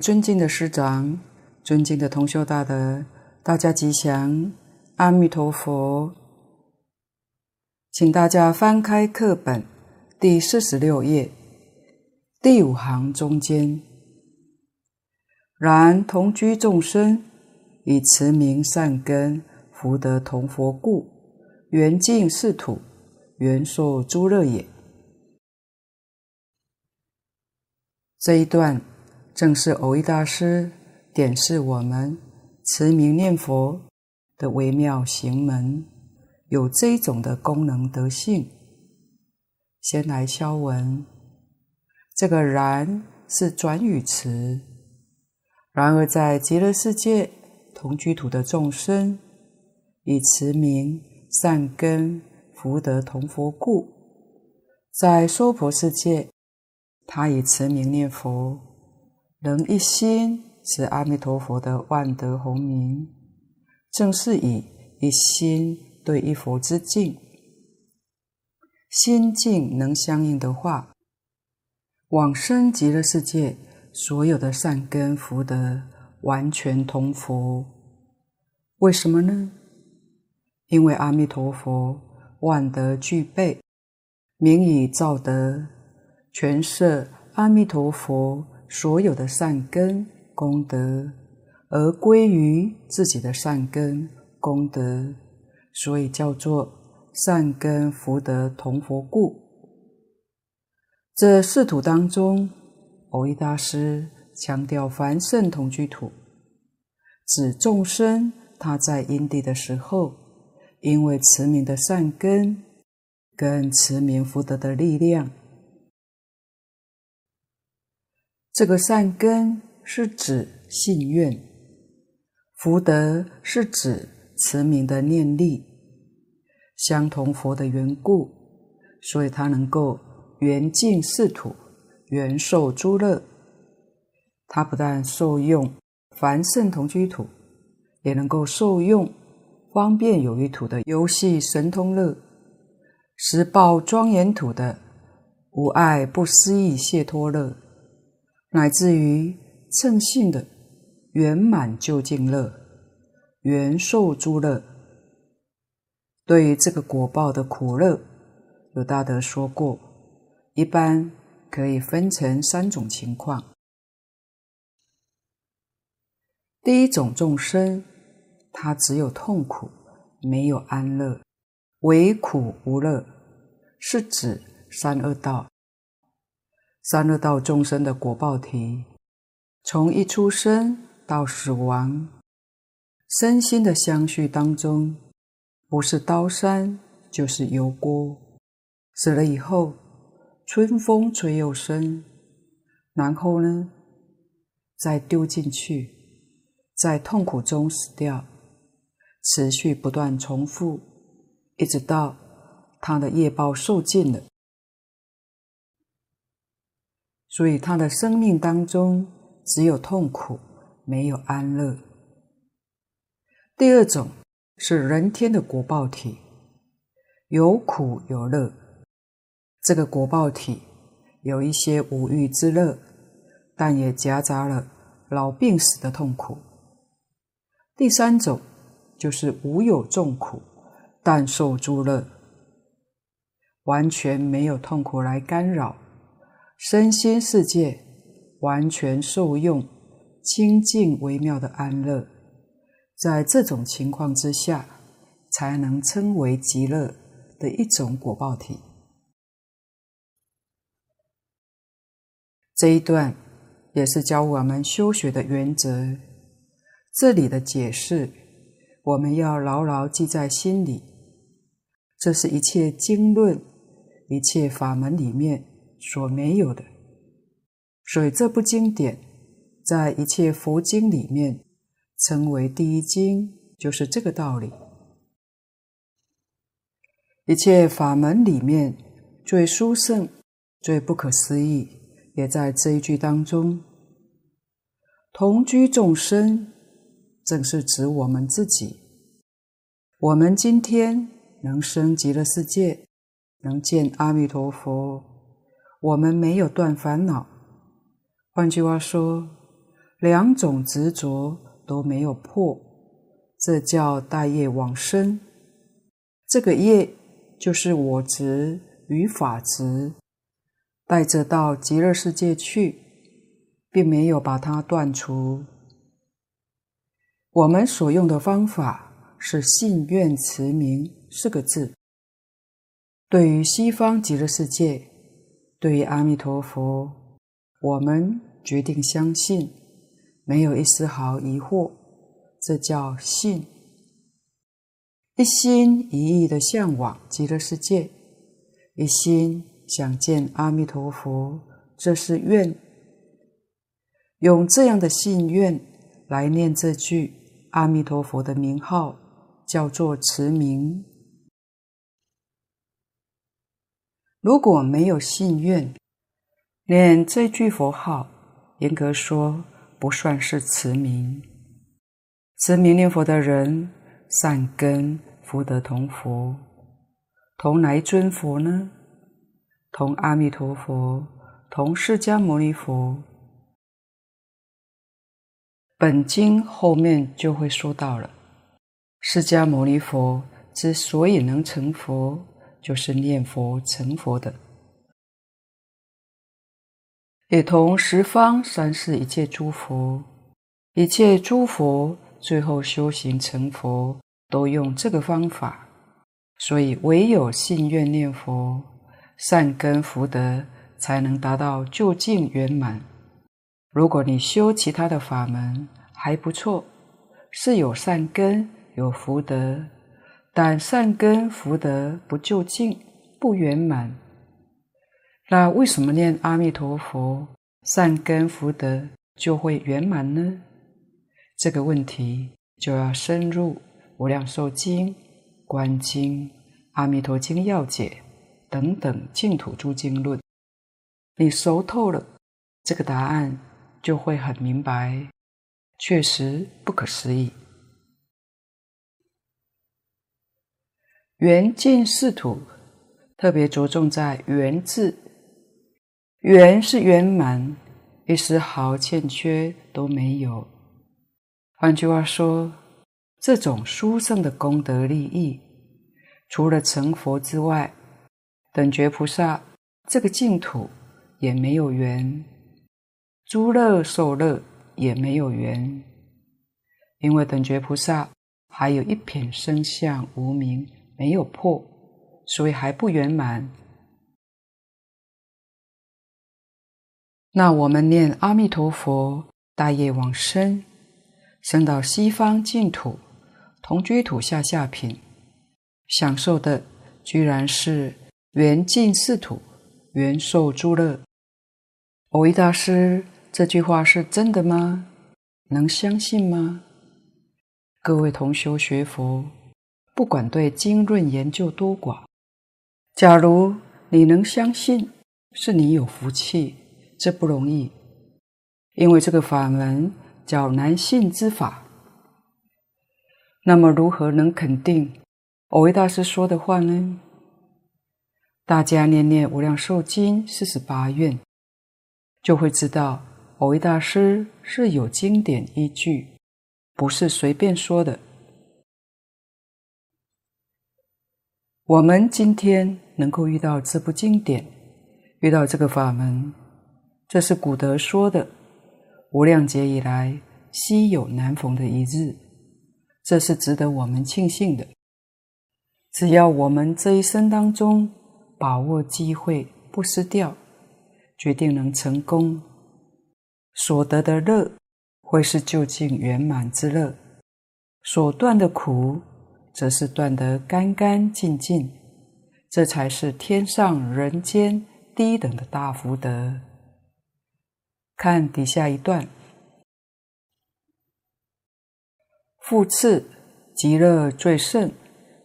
尊敬的师长、尊敬的同修大德，大家吉祥，阿弥陀佛。请大家翻开课本第四十六页，第五行中间。然同居众生，以慈名善根福德同佛故，缘尽是土，缘受诸乐也。这一段。正是蕅益大师点示我们持名念佛的微妙行门，有这种的功能德性。先来消文，这个“然”是转语词。然而在极乐世界同居土的众生，以持名善根福德同佛故，在娑婆世界，他以持名念佛。能一心持阿弥陀佛的万德洪名，正是以一心对一佛之敬，心境能相应的话，往生极乐世界，所有的善根福德完全同佛。为什么呢？因为阿弥陀佛万德具备，名以造德，全摄阿弥陀佛。所有的善根功德，而归于自己的善根功德，所以叫做善根福德同佛故。这四土当中，蕅益大师强调凡圣同居土，指众生他在因地的时候，因为持名的善根跟持名福德的力量。这个善根是指信愿，福德是指慈名的念力，相同佛的缘故，所以他能够缘尽四土，缘受诸乐。他不但受用凡圣同居土，也能够受用方便有余土的游戏神通乐，十报庄严土的无碍不思议解脱乐。乃至于称性的圆满究竟乐，缘受诸乐。对于这个果报的苦乐，有大德说过，一般可以分成三种情况。第一种众生，他只有痛苦，没有安乐，唯苦无乐，是指三恶道。三恶道众生的果报体，从一出生到死亡，身心的相续当中，不是刀山就是油锅。死了以后，春风吹又生，然后呢，再丢进去，在痛苦中死掉，持续不断重复，一直到他的业报受尽了。所以他的生命当中只有痛苦，没有安乐。第二种是人天的果报体，有苦有乐。这个果报体有一些五欲之乐，但也夹杂了老病死的痛苦。第三种就是无有众苦，但受诸乐，完全没有痛苦来干扰。身心世界完全受用清净微妙的安乐，在这种情况之下，才能称为极乐的一种果报体。这一段也是教我们修学的原则。这里的解释，我们要牢牢记在心里。这是一切经论、一切法门里面。所没有的，所以这部经典在一切佛经里面称为第一经，就是这个道理。一切法门里面最殊胜、最不可思议，也在这一句当中。同居众生，正是指我们自己。我们今天能生极乐世界，能见阿弥陀佛。我们没有断烦恼，换句话说，两种执着都没有破，这叫带业往生。这个业就是我执与法执，带着到极乐世界去，并没有把它断除。我们所用的方法是信愿持名四个字。对于西方极乐世界，对于阿弥陀佛，我们决定相信。没有一丝毫疑惑，这叫信。一心一意的向往极乐世界，一心想见阿弥陀佛，这是愿。用这样的信愿来念这句阿弥陀佛的名号，叫做持名。如果没有信愿，念这句佛号，严格说，不算是持名，持名念佛的人，善根福德同佛，同来尊佛呢？同阿弥陀佛，同释迦牟尼佛。本经后面就会说到了，释迦牟尼佛之所以能成佛，就是念佛成佛的。也同十方三世一切诸佛，一切诸佛最后修行成佛，都用这个方法。所以唯有信愿念佛，善根福德才能达到究竟圆满。如果你修其他的法门还不错，是有善根有福德，但善根福德不究竟不圆满。那为什么念阿弥陀佛，善根福德就会圆满呢？这个问题就要深入《无量寿经》《观经》《阿弥陀经要解》等等净土诸经论。你熟透了，这个答案就会很明白，确实不可思议。圆净净土，特别着重在“圆”字。圆是圆满，一丝毫欠缺都没有。换句话说，这种殊胜的功德利益，除了成佛之外，等觉菩萨这个净土也没有缘，诸乐受乐也没有缘，因为等觉菩萨还有一品生相无明没有破，所以还不圆满。那我们念阿弥陀佛，大业往生，生到西方净土，同居土下下品，享受的居然是圆净净土，圆受诸乐。蕅益大师这句话是真的吗？能相信吗？各位同修学佛，不管对经论研究多寡，假如你能相信，是你有福气。这不容易，因为这个法门叫难信之法。那么，如何能肯定蕅益大师说的话呢？大家念念《无量寿经》四十八愿，就会知道蕅益大师是有经典依据，不是随便说的。我们今天能够遇到这部经典，遇到这个法门。这是古德说的，无量劫以来稀有难逢的一日，这是值得我们庆幸的。只要我们这一生当中把握机会不失掉，决定能成功，所得的乐会是究竟圆满之乐，所断的苦则是断得干干净净，这才是天上人间低等的大福德。看底下一段，复次，极乐最胜，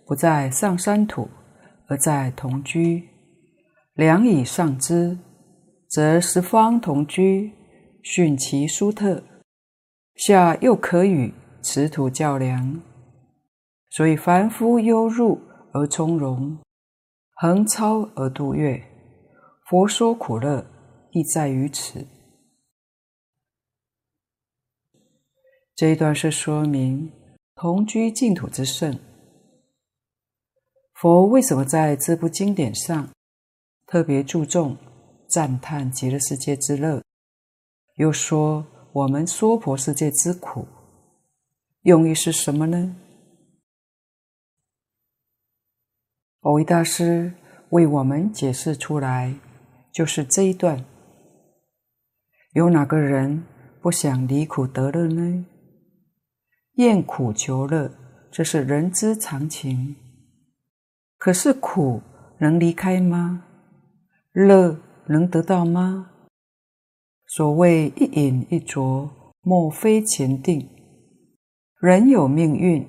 不在上山土，而在同居。良以上之，则十方同居，逊其殊特。下又可与此土较量，所以凡夫忧入而从容，横超而度越。佛说苦乐，亦在于此。这一段是说明同居净土之胜。佛为什么在这部经典上特别注重赞叹极乐世界之乐，又说我们娑婆世界之苦，用意是什么呢？蕅益大师为我们解释出来，就是这一段：有哪个人不想离苦得乐呢？厌苦求乐，这是人之常情。可是苦能离开吗？乐能得到吗？所谓一饮一啄，莫非前定。人有命运，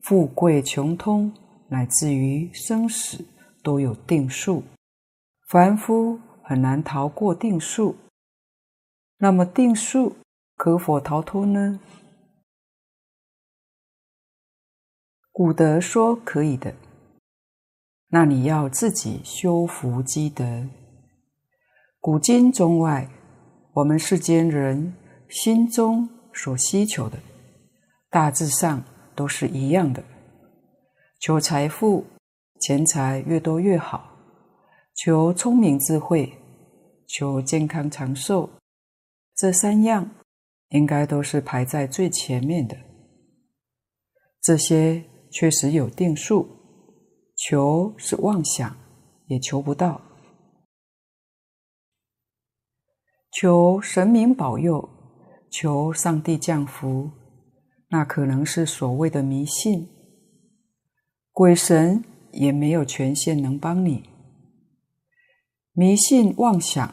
富贵穷通。乃至于生死都有定数，凡夫很难逃过定数。那么定数可否逃脱呢？古德说可以的，那你要自己修福积德。古今中外，我们世间人心中所希求的，大致上都是一样的。求财富，钱财越多越好；求聪明智慧，求健康长寿，这三样应该都是排在最前面的。这些确实有定数，求是妄想，也求不到。求神明保佑，求上帝降福，那可能是所谓的迷信。鬼神也没有权限能帮你，迷信妄想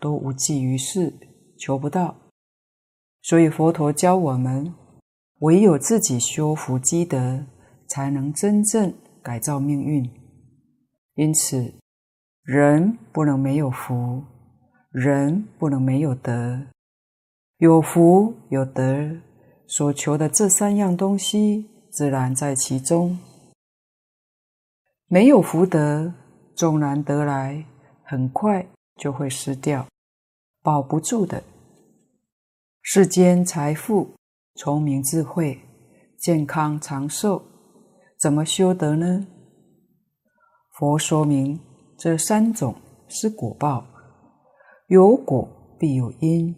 都无济于事，求不到。所以佛陀教我们，唯有自己修福积德，才能真正改造命运。因此，人不能没有福，人不能没有德，有福有德，所求的这三样东西自然在其中。没有福德，纵然得来，很快就会失掉，保不住的。世间财富、聪明智慧、健康长寿，怎么修得呢？佛说明这三种是果报，有果必有因，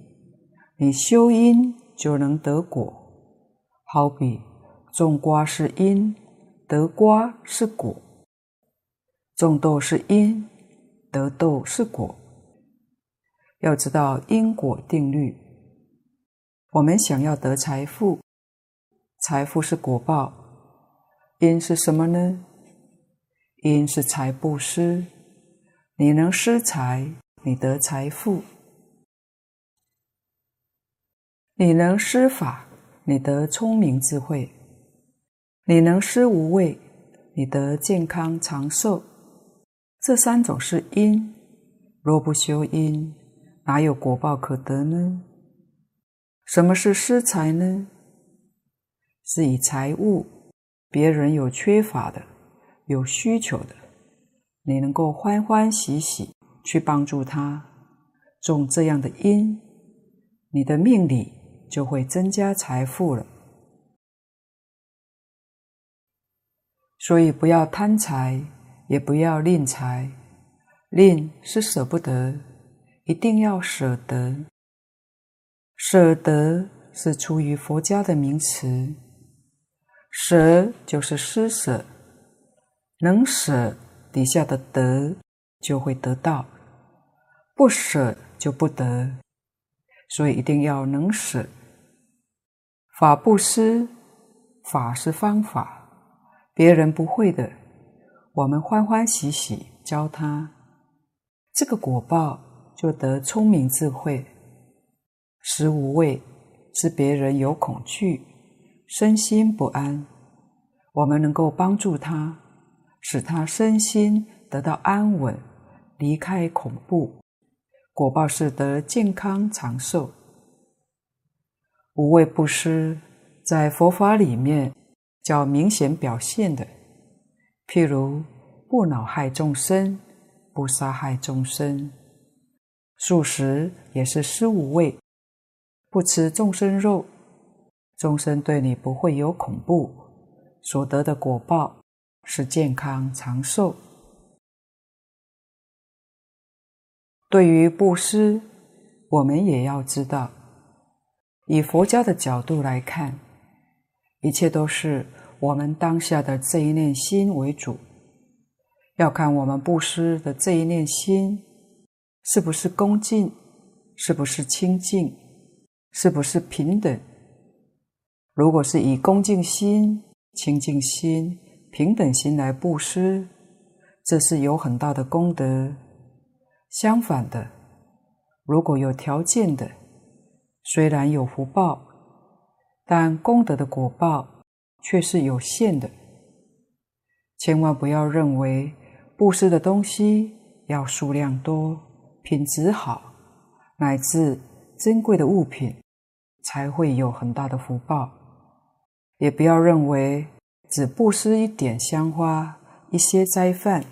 你修因就能得果。好比种瓜是因，得瓜是果。种豆是因，得豆是果。要知道因果定律。我们想要得财富，财富是果报，因是什么呢？因是财布施。你能施财，你得财富；你能施法，你得聪明智慧；你能施无畏，你得健康长寿。这三种是因，若不修因，哪有果报可得呢？什么是施财呢？是以财物，别人有缺乏的，有需求的，你能够欢欢喜喜去帮助他，种这样的因，你的命里就会增加财富了。所以不要贪财。也不要吝财，吝是舍不得，一定要舍得。舍得是出于佛家的名词，舍就是施舍，能舍底下的得就会得到，不舍就不得，所以一定要能舍。法不施，法是方法，别人不会的。我们欢欢喜喜教他，这个果报就得聪明智慧。施无畏是别人有恐惧，身心不安，我们能够帮助他，使他身心得到安稳，离开恐怖，果报是得健康长寿。无畏布施在佛法里面较明显表现的。譬如不恼害众生，不杀害众生，素食也是施无畏，不吃众生肉，终身对你不会有恐怖，所得的果报是健康长寿。对于布施，我们也要知道，以佛教的角度来看，一切都是我们当下的这一念心为主，要看我们布施的这一念心是不是恭敬，是不是清净，是不是平等。如果是以恭敬心、清净心、平等心来布施，这是有很大的功德。相反的，如果有条件的，虽然有福报，但功德的果报却是有限的。千万不要认为布施的东西要数量多、品质好，乃至珍贵的物品才会有很大的福报。也不要认为只布施一点香花、一些斋饭，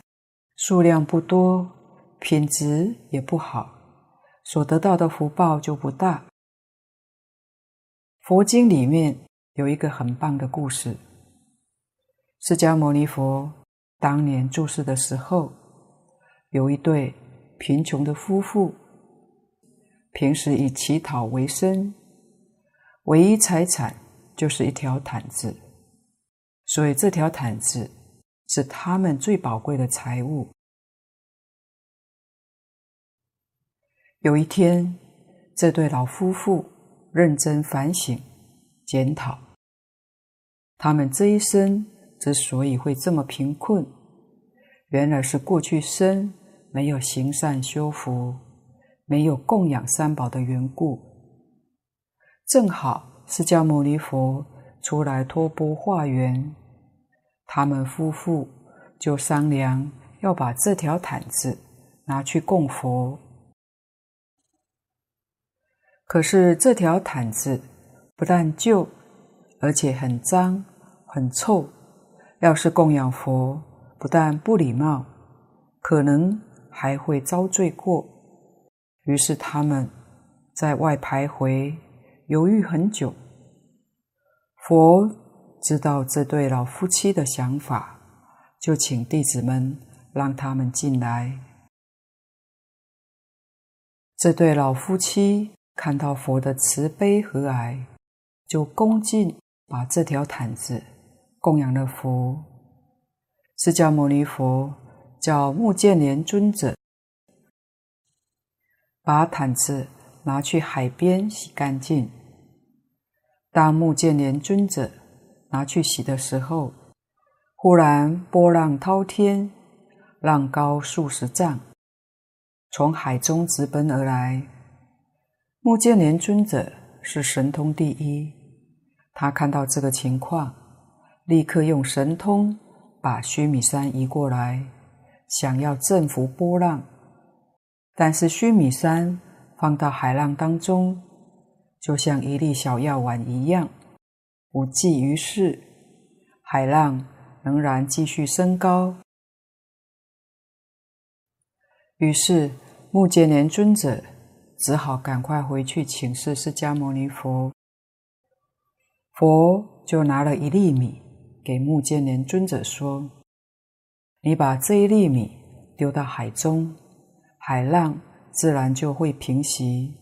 数量不多，品质也不好，所得到的福报就不大。佛经里面有一个很棒的故事：释迦牟尼佛当年住世的时候，有一对贫穷的夫妇，平时以乞讨为生，唯一财产。就是一条毯子，所以这条毯子是他们最宝贵的财物。有一天，这对老夫妇认真反省、检讨，他们这一生之所以会这么贫困，原来是过去生没有行善修福，没有供养三宝的缘故，正好。释迦牟尼佛出来托钵化缘，他们夫妇就商量要把这条毯子拿去供佛。可是这条毯子不但旧，而且很脏、很臭。要是供养佛，不但不礼貌，可能还会遭罪过。于是他们在外徘徊，犹豫很久。佛知道这对老夫妻的想法，就请弟子们让他们进来。这对老夫妻看到佛的慈悲和蔼，就恭敬把这条毯子供养了佛。释迦牟尼佛叫目犍连尊者把毯子拿去海边洗干净。当目犍连尊者拿去洗的时候，忽然波浪滔天，浪高数十丈，从海中直奔而来。目犍连尊者是神通第一，他看到这个情况，立刻用神通把须弥山移过来，想要镇伏波浪，但是须弥山放到海浪当中。就像一粒小药丸一样，无济于事，海浪仍然继续升高。于是目犍连尊者只好赶快回去请示释迦牟尼佛。佛就拿了一粒米给目犍连尊者说：“你把这一粒米丢到海中，海浪自然就会平息。”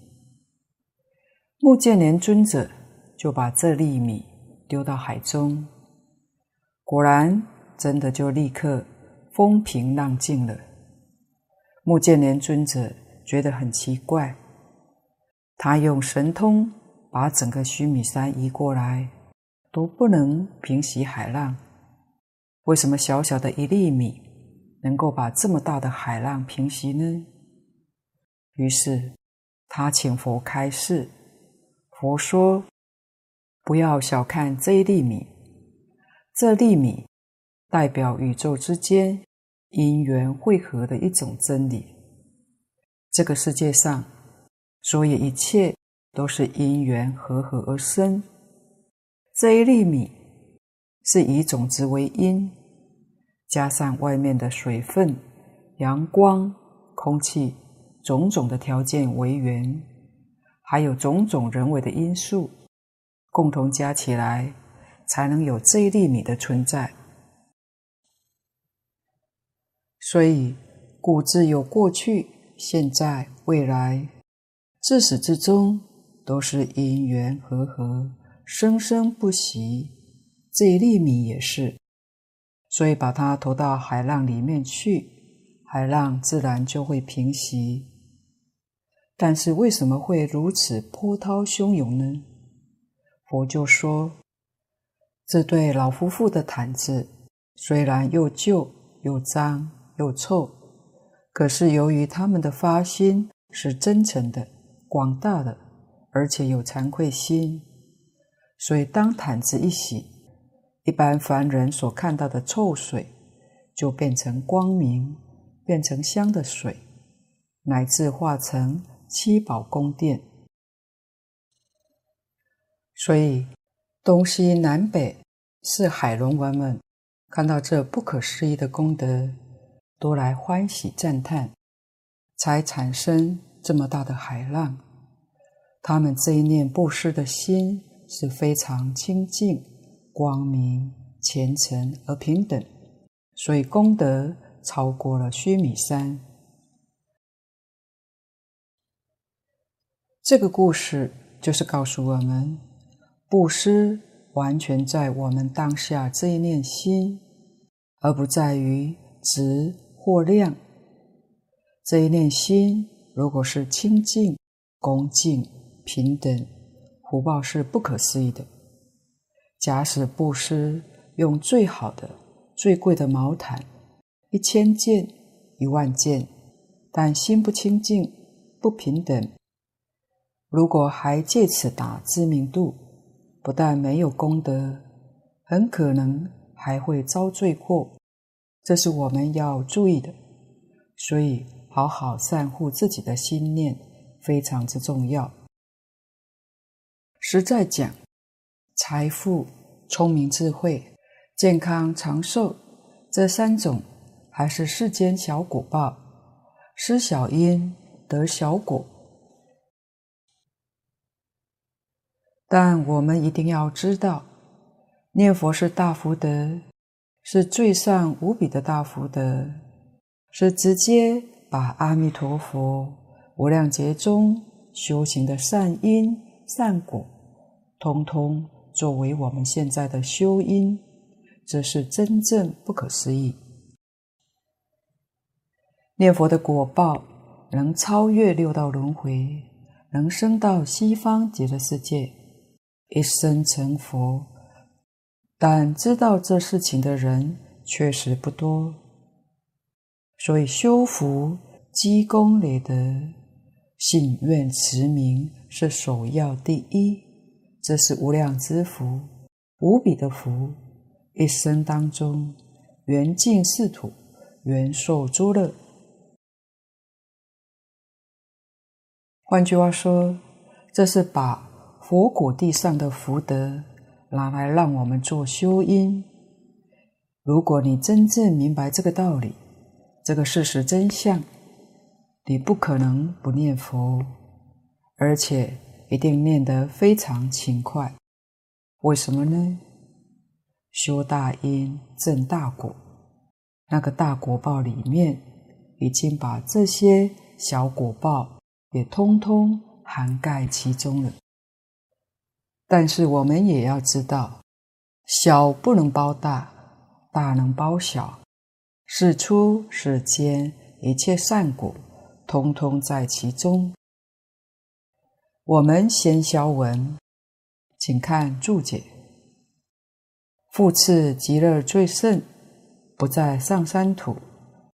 目犍连尊者就把这粒米丢到海中，果然真的就立刻风平浪静了。目犍连尊者觉得很奇怪，他用神通把整个须弥山移过来，都不能平息海浪，为什么小小的一粒米能够把这么大的海浪平息呢？于是他请佛开示。佛说：“不要小看这一粒米，这粒米代表宇宙之间因缘会合的一种真理。这个世界上，所有一切都是因缘和合而生。这一粒米是以种子为因，加上外面的水分、阳光、空气种种的条件为缘。”还有种种人为的因素，共同加起来，才能有这一粒米的存在。所以，故自有过去、现在、未来，自始至终都是因缘和合，生生不息。这一粒米也是，所以把它投到海浪里面去，海浪自然就会平息。但是为什么会如此波涛汹涌呢？佛就说，这对老夫妇的毯子虽然又旧又脏又臭，可是由于他们的发心是真诚的、广大的，而且有惭愧心，所以当毯子一洗，一般凡人所看到的臭水就变成光明，变成香的水，乃至化成。七宝宫殿，所以东西南北四海龙王们看到这不可思议的功德，都来欢喜赞叹，才产生这么大的海浪。他们这一念布施的心是非常清净、光明、虔诚而平等，所以功德超过了须弥山。这个故事就是告诉我们，布施完全在我们当下这一念心，而不在于值或量。这一念心如果是清净、恭敬、平等，福报是不可思议的。假使布施用最好的、最贵的毛毯，一千件、一万件，但心不清净、不平等。如果还借此打知名度，不但没有功德，很可能还会遭罪过。这是我们要注意的。所以，好好善护自己的心念，非常之重要。实在讲，财富、聪明智慧、健康长寿这三种，还是世间小果报，施小因得小果。但我们一定要知道，念佛是大福德，是最上无比的大福德，是直接把阿弥陀佛无量劫中修行的善因善果，通通作为我们现在的修因，这是真正不可思议。念佛的果报能超越六道轮回，能升到西方极乐世界。一生成佛，但知道这事情的人确实不多，所以修福、积功累德、信愿持名是首要第一，这是无量之福，无比的福。一生当中，缘尽四土，缘受诸乐。换句话说，这是把。佛果地上的福德拿来让我们做修因。如果你真正明白这个道理，这个事实真相，你不可能不念佛，而且一定念得非常勤快。为什么呢？修大因，证大果，那个大果报里面已经把这些小果报也通通涵盖其中了。但是我们也要知道，小不能包大，大能包小。世出世间一切善果，通通在其中。我们先消文，请看注解：复次极乐最胜，不在上三土，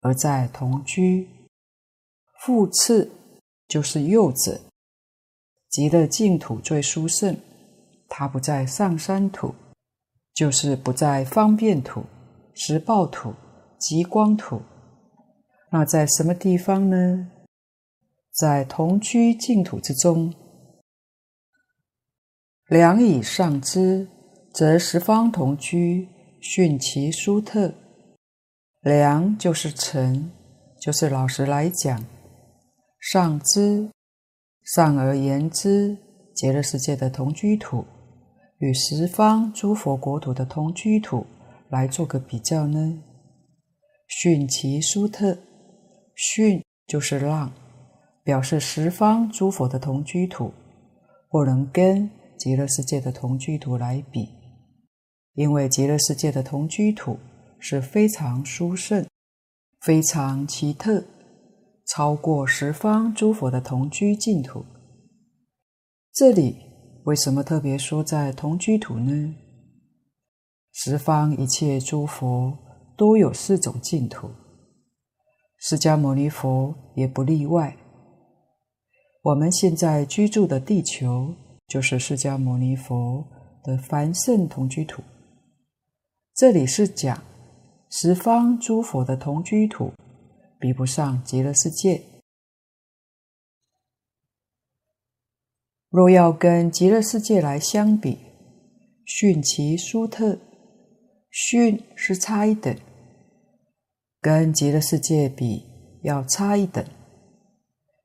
而在同居。复次就是又者，极乐净土最殊胜。它不在上三土，就是不在方便土、十报土、极光土。那在什么地方呢？在同居净土之中。良以上之，则十方同居，逊其殊特。良就是诚，就是老实来讲。上之，上而言之，极乐世界的同居土。与十方诸佛国土的同居土来做个比较呢？巽其殊特，巽就是浪，表示十方诸佛的同居土，不能跟极乐世界的同居土来比，因为极乐世界的同居土是非常殊胜、非常奇特，超过十方诸佛的同居净土。这里为什么特别说在同居土呢？十方一切诸佛都有四种净土，释迦牟尼佛也不例外。我们现在居住的地球，就是释迦牟尼佛的凡圣同居土。这里是讲十方诸佛的同居土，比不上极乐世界。若要跟极乐世界来相比，逊其殊特，逊是差一等，跟极乐世界比要差一等，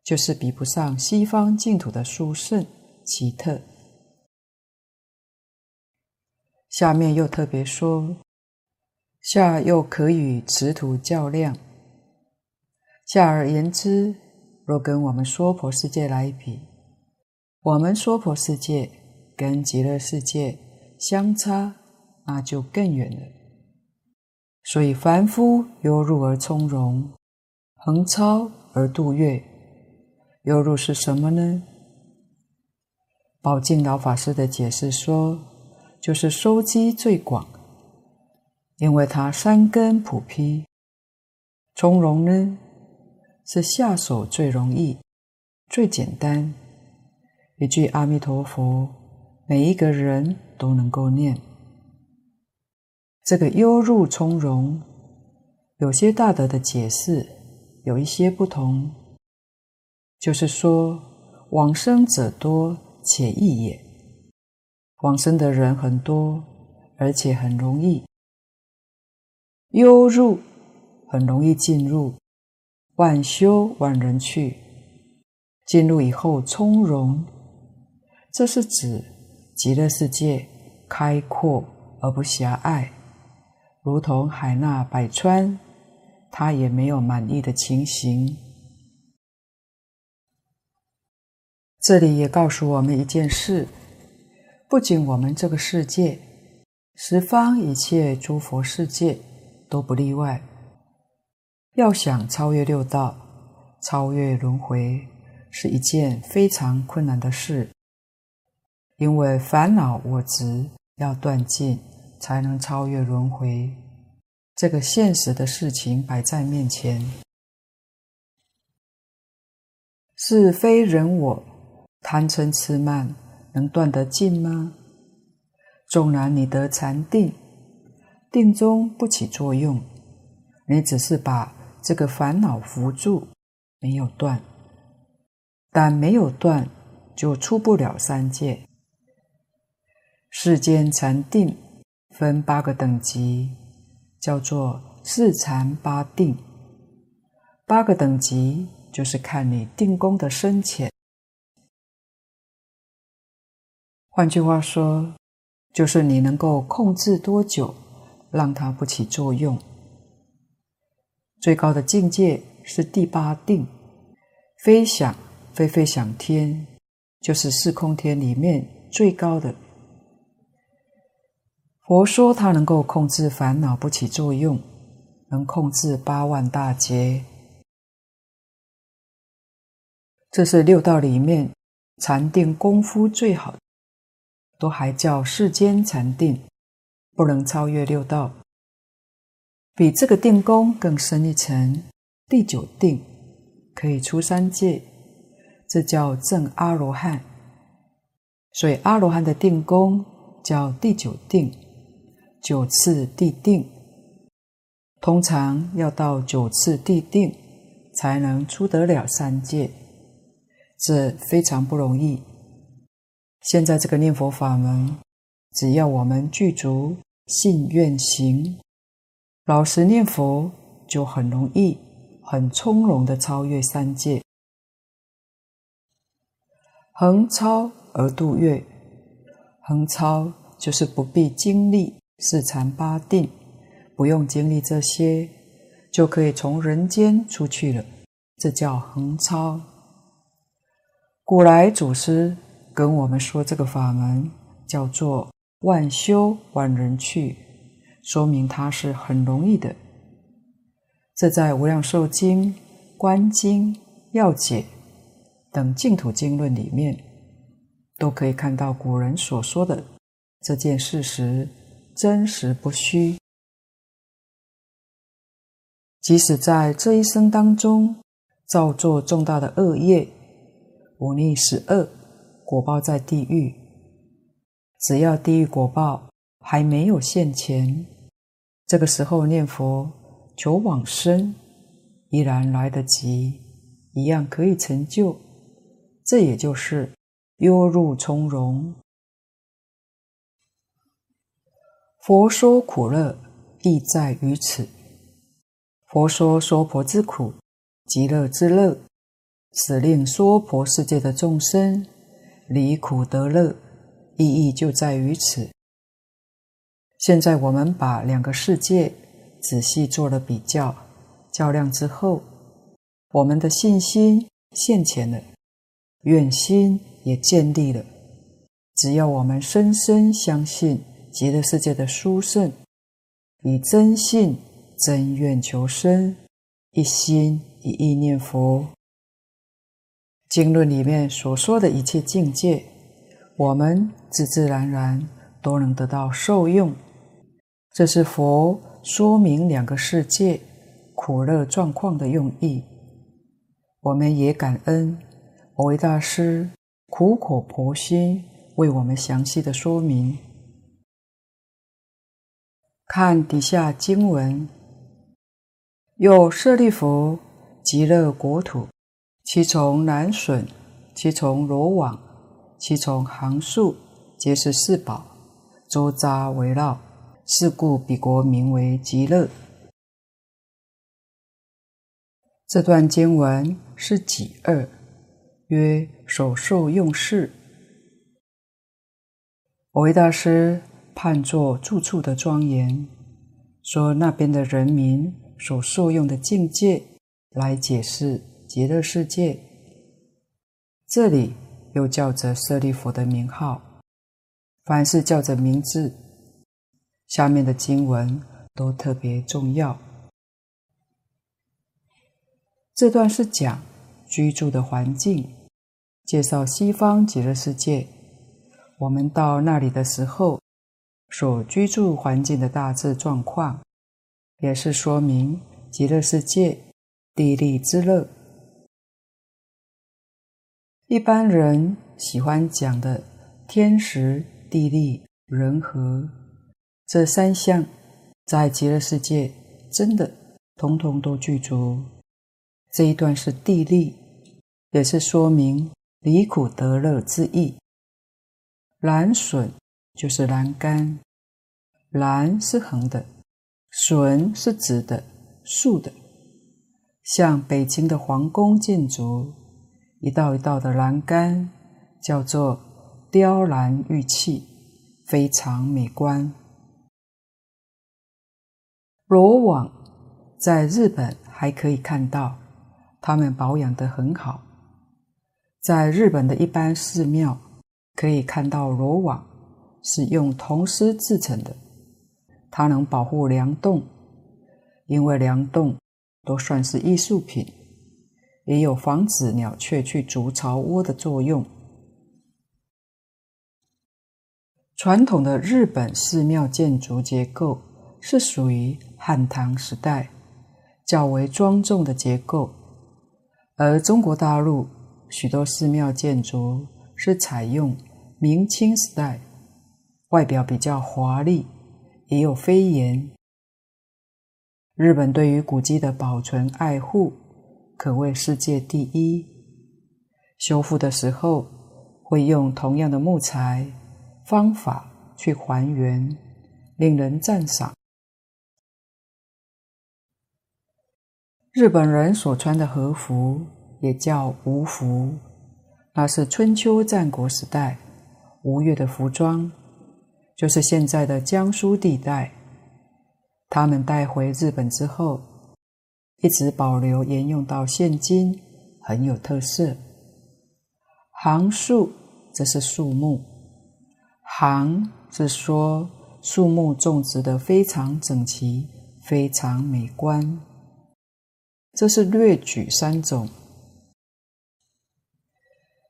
就是比不上西方净土的殊胜奇特。下面又特别说，下又可与此土较量。下而言之，若跟我们娑婆世界来比。我们娑婆世界跟极乐世界相差，那就更远了。所以凡夫犹入而从容，横超而度越。犹入是什么呢？宝静老法师的解释说，就是收集最广，因为他三根普披。从容呢，是下手最容易、最简单。一句阿弥陀佛，每一个人都能够念。这个优入从容，有些大德的解释有一些不同，就是说往生者多且易也，往生的人很多，而且很容易。忧入很容易进入，万修万人去，进入以后从容。这是指极乐世界开阔而不狭隘，如同海纳百川，它也没有满意的情形。这里也告诉我们一件事：不仅我们这个世界，十方一切诸佛世界都不例外。要想超越六道、超越轮回，是一件非常困难的事。因为烦恼我执要断尽，才能超越轮回。这个现实的事情摆在面前，是非人我贪嗔痴慢能断得尽吗？纵然你得禅定，定中不起作用，你只是把这个烦恼扶住，没有断。但没有断，就出不了三界。世间禅定分八个等级，叫做四禅八定。八个等级就是看你定功的深浅。换句话说，就是你能够控制多久，让它不起作用。最高的境界是第八定，非想非非想天，就是四空天里面最高的。佛说他能够控制烦恼不起作用，能控制八万大劫。这是六道里面禅定功夫最好的，都还叫世间禅定，不能超越六道。比这个定功更深一层，第九定可以出三界，这叫正阿罗汉。所以阿罗汉的定功叫第九定。九次地定，通常要到九次地定才能出得了三界，这非常不容易。现在这个念佛法门，只要我们具足信愿行，老实念佛，就很容易、很从容地超越三界，横超而度越，横超。就是不必经历四禅八定，不用经历这些，就可以从人间出去了。这叫横超。古来祖师跟我们说，这个法门叫做万修万人去，说明它是很容易的。这在《无量寿经》《观经》《要解》等净土经论里面，都可以看到古人所说的。这件事实真实不虚，即使在这一生当中造作重大的恶业，忤逆十恶，果报在地狱。只要地狱果报还没有现前，这个时候念佛求往生，依然来得及，一样可以成就。这也就是忧入从容。佛说苦乐，意在于此。佛说娑婆之苦，极乐之乐，使令娑婆世界的众生离苦得乐，意义就在于此。现在我们把两个世界仔细做了比较、较量之后，我们的信心现前了，愿心也建立了。只要我们深深相信。极乐世界的殊胜，以真信真愿求生，一心一意念佛。经论里面所说的一切境界，我们自自然然都能得到受用。这是佛说明两个世界苦乐状况的用意。我们也感恩我为大师苦口婆心为我们详细的说明。看底下经文，有舍利弗，极乐国土，其从栏楯，其从罗网，其从行树，皆是四宝，周匝围绕。是故彼国名为极乐。这段经文是己二，曰所受用事。蕅益大师。判作住处的庄严，说那边的人民所受用的境界来解释极乐世界。这里又叫着舍利弗的名号，凡是叫着名字，下面的经文都特别重要。这段是讲居住的环境，介绍西方极乐世界。我们到那里的时候。所居住环境的大致状况，也是说明极乐世界地利之乐。一般人喜欢讲的天时、地利、人和这三项，在极乐世界真的统统都具足。这一段是地利，也是说明离苦得乐之意。栏楯。就是栏杆，栏是横的，楯是直的、竖的。像北京的皇宫建筑，一道一道的栏杆，叫做雕栏玉砌，非常美观。罗网在日本还可以看到，他们保养得很好。在日本的一般寺庙可以看到罗网。是用铜丝制成的，它能保护梁栋，因为梁栋都算是艺术品，也有防止鸟雀去筑巢窝的作用。传统的日本寺庙建筑结构是属于汉唐时代较为庄重的结构，而中国大陆许多寺庙建筑是采用明清时代。外表比较华丽，也有飞檐。日本对于古迹的保存爱护，可谓世界第一。修复的时候，会用同样的木材方法去还原，令人赞赏。日本人所穿的和服也叫吴服，那是春秋战国时代吴越的服装。就是现在的江苏地带。他们带回日本之后，一直保留沿用到现今，很有特色。行树，这是树木。行是说树木种植得非常整齐，非常美观。这是略举三种。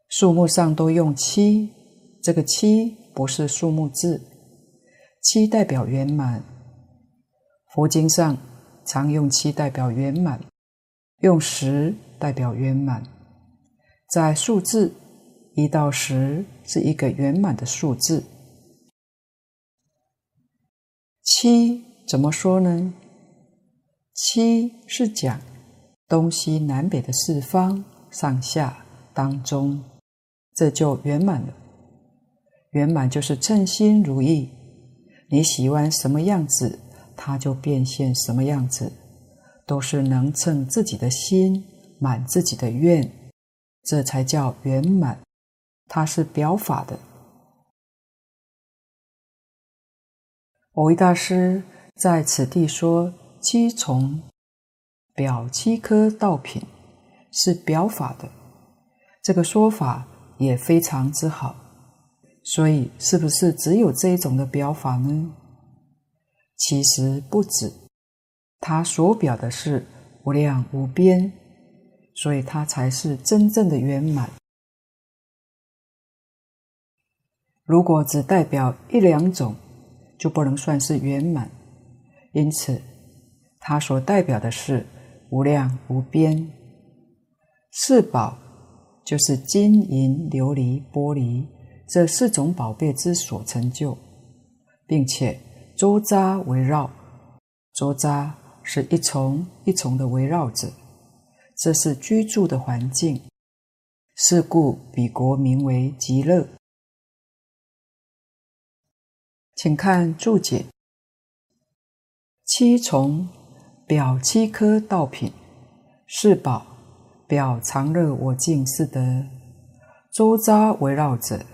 树木上都用七，这个七不是树木字，七代表圆满。佛经上常用七代表圆满，用十代表圆满。在数字一到十是一个圆满的数字。七怎么说呢？七是讲东西南北的四方、上下、当中。这就圆满了。圆满就是称心如意，你喜欢什么样子，它就变现什么样子，都是能称自己的心，满自己的愿，这才叫圆满。它是表法的。蕅益大师在此地说：七从表七颗道品，是表法的。这个说法。也非常之好，所以是不是只有这一种的表法呢？其实不止，它所表的是无量无边，所以它才是真正的圆满。如果只代表一两种，就不能算是圆满。因此，它所代表的是无量无边四宝。就是金银琉璃玻璃这四种宝贝之所成就，并且周匝围绕，周匝是一重一重的围绕着，这是居住的环境。是故彼国名为极乐。请看注解：七重表七颗道品，四宝。表常乐我净四德，周匝围绕者，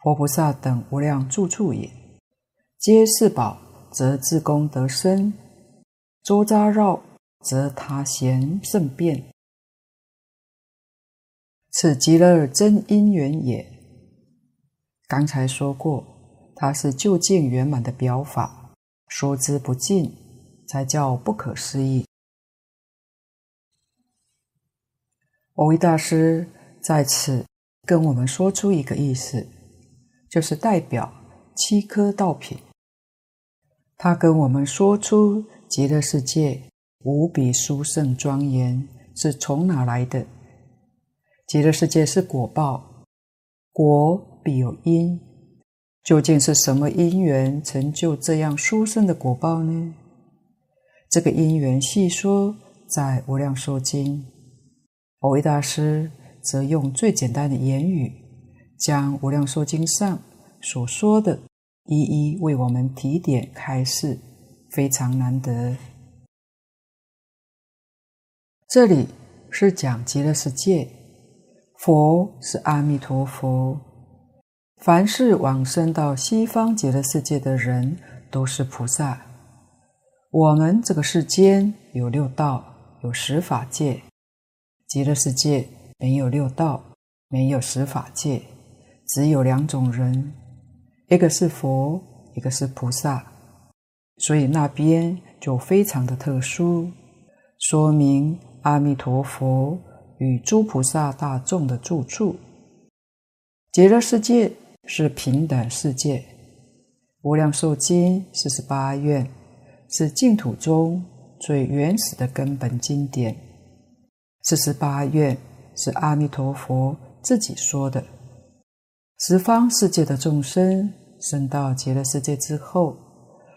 佛菩萨等无量住处也。皆是宝，则自功德深；周匝绕，则他贤圣辩。此极乐真因缘也。刚才说过，它是究竟圆满的表法，说之不尽，才叫不可思议。我为大师在此跟我们说出一个意思，就是代表七颗道品。他跟我们说出极乐世界无比殊胜庄严是从哪来的？极乐世界是果报，果必有因，究竟是什么因缘成就这样殊胜的果报呢？这个因缘细说在《无量寿经》。蕅益大师则用最简单的言语，将《无量寿经》上所说的，一一为我们提点开示，非常难得。这里是讲极乐世界，佛是阿弥陀佛，凡是往生到西方极乐世界的人，都是菩萨。我们这个世间有六道，有十法界。极乐世界没有六道，没有十法界，只有两种人，一个是佛，一个是菩萨，所以那边就非常的特殊，说明阿弥陀佛与诸菩萨大众的住处。极乐世界是平等世界，无量寿经四十八愿是净土中最原始的根本经典。四十八愿是阿弥陀佛自己说的。十方世界的众生生到极乐世界之后，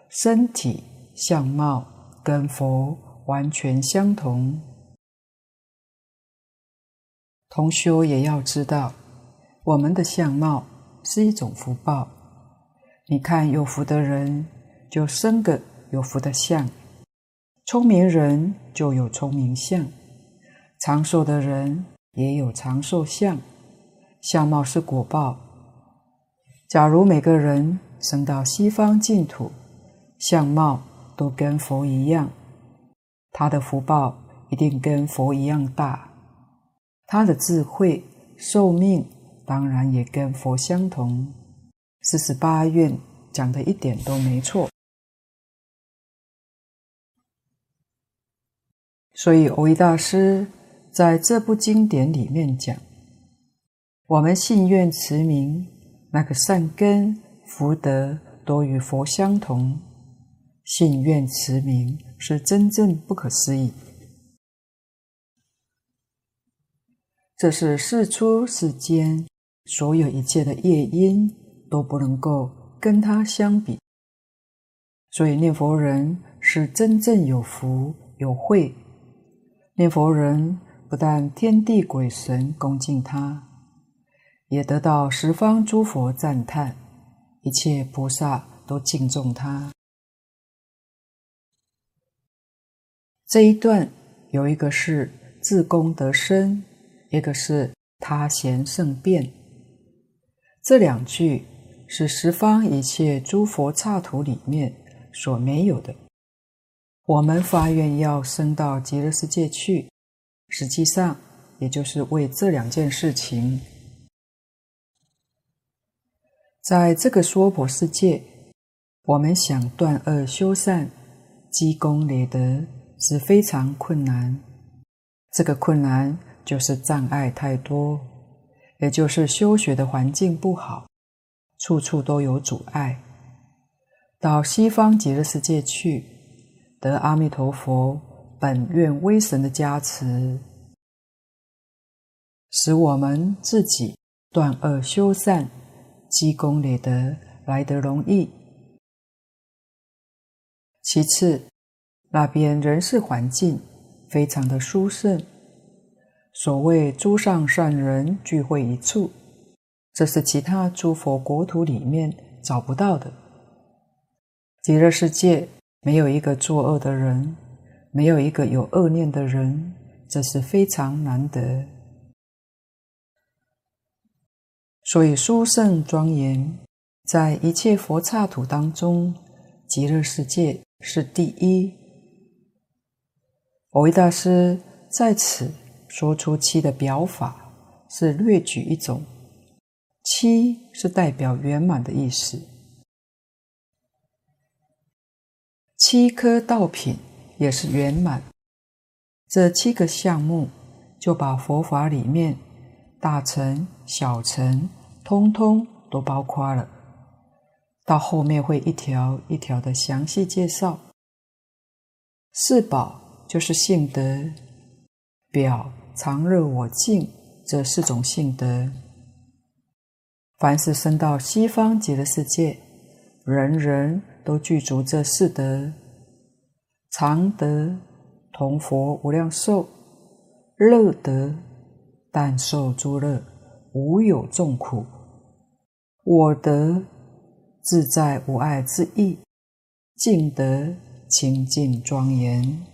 身体相貌跟佛完全相同。同修也要知道，我们的相貌是一种福报。你看，有福的人就生个有福的相，聪明人就有聪明相。长寿的人也有长寿相，相貌是果报。假如每个人生到西方净土，相貌都跟佛一样，他的福报一定跟佛一样大，他的智慧寿命当然也跟佛相同。四十八愿讲的一点都没错。所以，蕅益大师在这部经典里面讲，我们信愿持名，那个善根福德都与佛相同。信愿持名是真正不可思议，这是世出世间所有一切的业因都不能够跟他相比。所以，念佛人是真正有福有慧。念佛人不但天地鬼神恭敬他，也得到十方诸佛赞叹，一切菩萨都敬重他。这一段有一个是自功德深，一个是他贤圣辩。这两句是十方一切诸佛刹土里面所没有的。我们发愿要升到极乐世界去，实际上也就是为这两件事情。在这个娑婆世界，我们想断恶修善、积功累德是非常困难。这个困难就是障碍太多，也就是修学的环境不好，处处都有阻碍。到西方极乐世界去。得阿弥陀佛本愿威神的加持，使我们自己断恶修善、积功累德来得容易。其次，那边人事环境非常的殊胜，所谓诸上善人聚会一处，这是其他诸佛国土里面找不到的。极乐世界。没有一个作恶的人，没有一个有恶念的人，这是非常难得。所以殊胜庄严，在一切佛刹土当中，极乐世界是第一。蕅益大师在此说出七的表法，是略举一种，七是代表圆满的意思。七颗道品也是圆满，这七个项目就把佛法里面大乘、小乘，通通都包括了。到后面会一条一条的详细介绍。四宝就是性德，表、常乐、我净这四种性德。凡是生到西方极乐世界，人人。都具足这四德，常德同佛无量寿，乐德但受诸乐，无有众苦；我德自在无碍之意，净德清净庄严。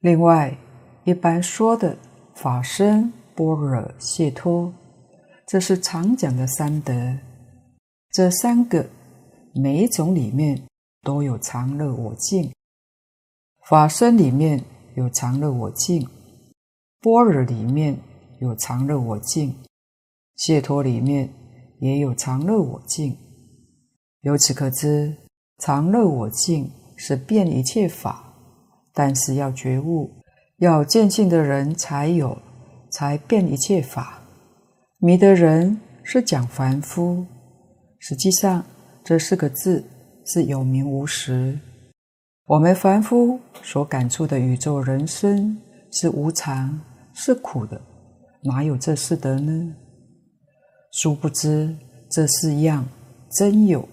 另外，一般说的法身、般若、解脱，这是常讲的三德。这三个每一种里面都有常乐我净，法身里面有常乐我净，般若里面有常乐我净，解脱里面也有常乐我净。由此可知，常乐我净是变一切法，但是要觉悟，要见性的人才有，才变一切法。迷的人是讲凡夫。实际上，这四个字是有名无实。我们凡夫所感触的宇宙人生是无常、是苦的，哪有这四德呢？殊不知这四样真有，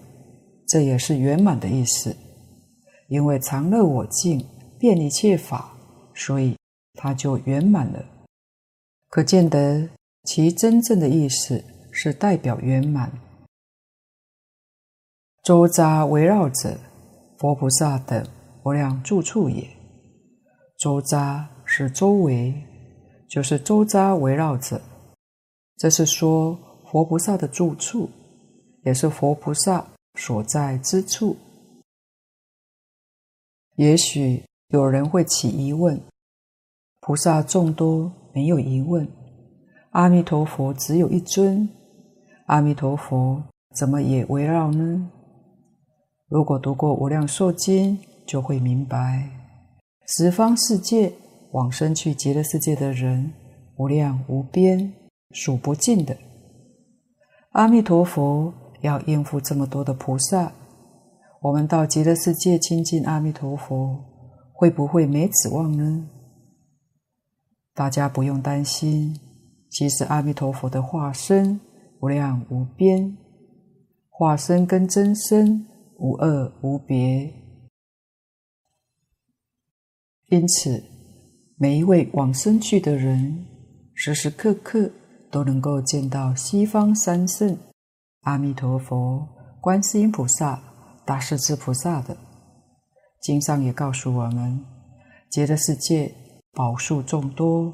这也是圆满的意思。因为常乐我净，遍一切法，所以它就圆满了。可见得其真正的意思是代表圆满。周匝围绕者，佛菩萨等无量住处也。周匝是周围，就是周匝围绕着。这是说，佛菩萨的住处，也是佛菩萨所在之处。也许有人会起疑问：菩萨众多，没有疑问，阿弥陀佛只有一尊，阿弥陀佛怎么也围绕呢？如果读过《无量寿经》，就会明白，十方世界往生去极乐世界的人无量无边，数不尽的。阿弥陀佛要应付这么多的菩萨，我们到极乐世界亲近阿弥陀佛，会不会没指望呢？大家不用担心，其实阿弥陀佛的化身无量无边，化身跟真身无二无别，因此每一位往生去的人，时时刻刻都能够见到西方三圣阿弥陀佛、观世音菩萨、大势至菩萨的。经上也告诉我们，极乐世界宝树众多，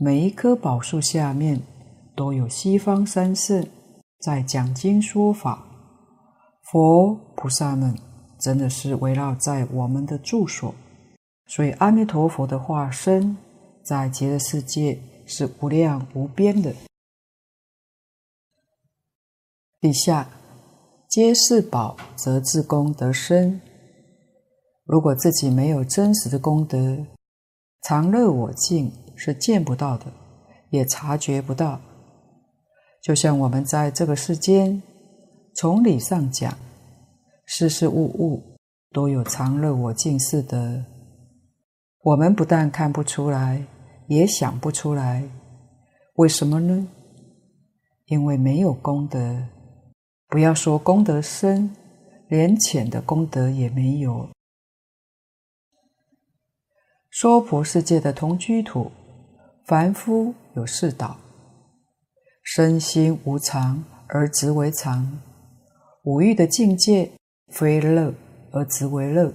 每一棵宝树下面都有西方三圣在讲经说法。佛菩萨们真的是围绕在我们的住所，所以阿弥陀佛的化身在极乐世界是无量无边的。底下皆是宝，则自功德深。如果自己没有真实的功德，常乐我净是见不到的，也察觉不到。就像我们在这个世间。从理上讲，事事物物都有常乐我净似的。我们不但看不出来，也想不出来，为什么呢？因为没有功德。不要说功德深，连浅的功德也没有。娑婆世界的同居土，凡夫有四道，身心无常而执为常。五欲的境界非乐而执为乐，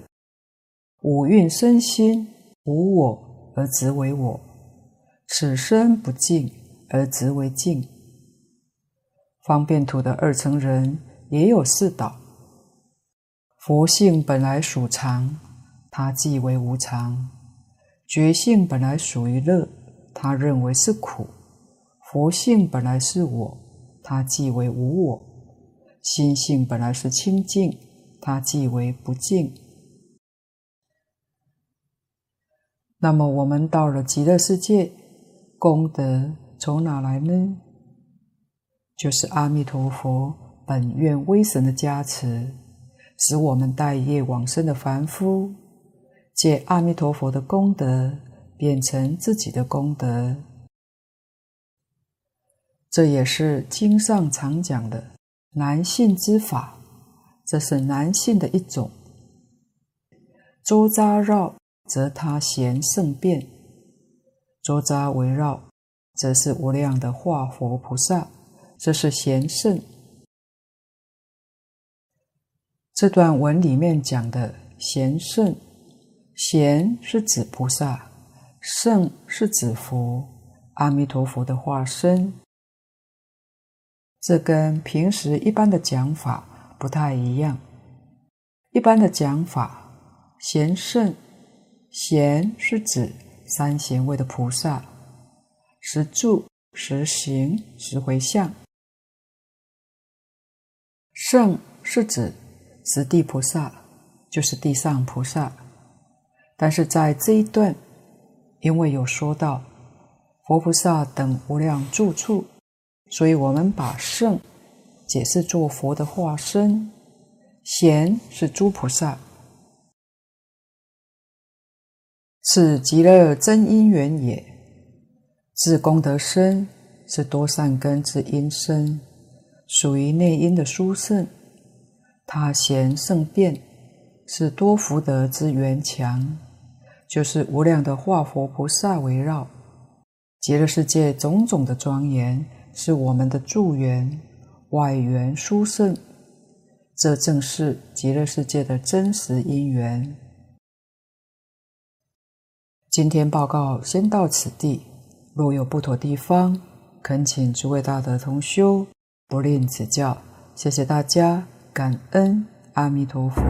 五蕴身心无我而执为我，此身不净而执为净。方便土的二乘人也有四倒，佛性本来属常，他即为无常；觉性本来属于乐，他认为是苦；佛性本来是我，他即为无我。心性本来是清净，它即为不净。那么我们到了极乐世界，功德从哪来呢？就是阿弥陀佛本愿威神的加持，使我们带业往生的凡夫，借阿弥陀佛的功德变成自己的功德。这也是经上常讲的。难信之法，这是难信的一种。周匝绕，则他贤圣变；周匝围绕，则是无量的化佛菩萨，这是贤圣。这段文里面讲的贤圣，贤是指菩萨，圣是指佛，阿弥陀佛的化身。这跟平时一般的讲法不太一样。一般的讲法，贤圣，贤是指三贤位的菩萨，实住、实行、实回向。圣是指实地菩萨，就是地上菩萨。但是在这一段，因为有说到佛菩萨等无量住处。所以，我们把圣解释作佛的化身，贤是诸菩萨，此极乐真因缘也。自功德深是多善根之因深，属于内因的殊胜。他贤圣变是多福德之缘强，就是无量的化佛菩萨围绕极乐世界种种的庄严。是我们的助缘外缘殊胜，这正是极乐世界的真实因缘。今天报告先到此地，若有不妥地方，恳请诸位大德同修不吝指教。谢谢大家，感恩阿弥陀佛。